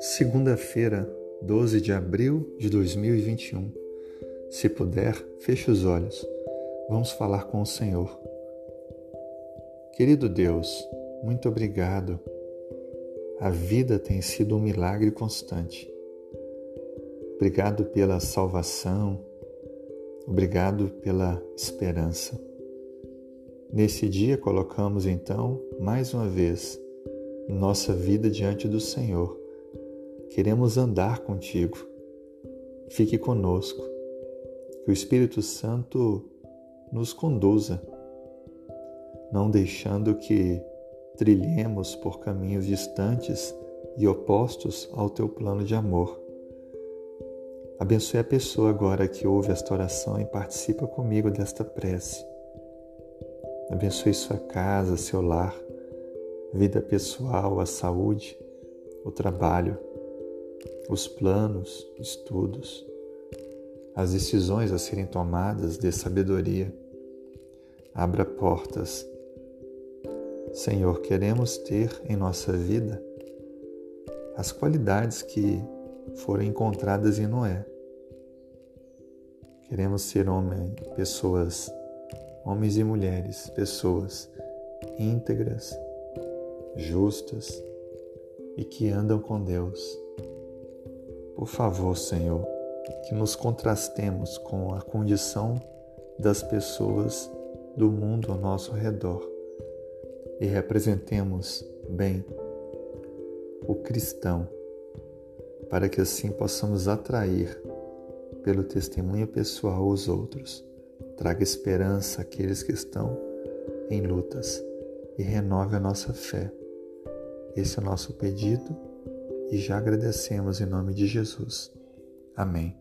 Segunda-feira, 12 de abril de 2021. Se puder, feche os olhos. Vamos falar com o Senhor. Querido Deus, muito obrigado. A vida tem sido um milagre constante. Obrigado pela salvação, obrigado pela esperança. Nesse dia colocamos então, mais uma vez, nossa vida diante do Senhor Queremos andar contigo. Fique conosco. Que o Espírito Santo nos conduza, não deixando que trilhemos por caminhos distantes e opostos ao teu plano de amor. Abençoe a pessoa agora que ouve esta oração e participa comigo desta prece. Abençoe sua casa, seu lar, vida pessoal, a saúde, o trabalho os planos, estudos, as decisões a serem tomadas de sabedoria. Abra portas. Senhor, queremos ter em nossa vida as qualidades que foram encontradas em Noé. Queremos ser homem, pessoas, homens e mulheres, pessoas íntegras, justas e que andam com Deus por favor, Senhor, que nos contrastemos com a condição das pessoas do mundo ao nosso redor e representemos bem o cristão, para que assim possamos atrair pelo testemunho pessoal os outros. Traga esperança àqueles que estão em lutas e renove a nossa fé. Esse é o nosso pedido e já agradecemos em nome de Jesus. Amém.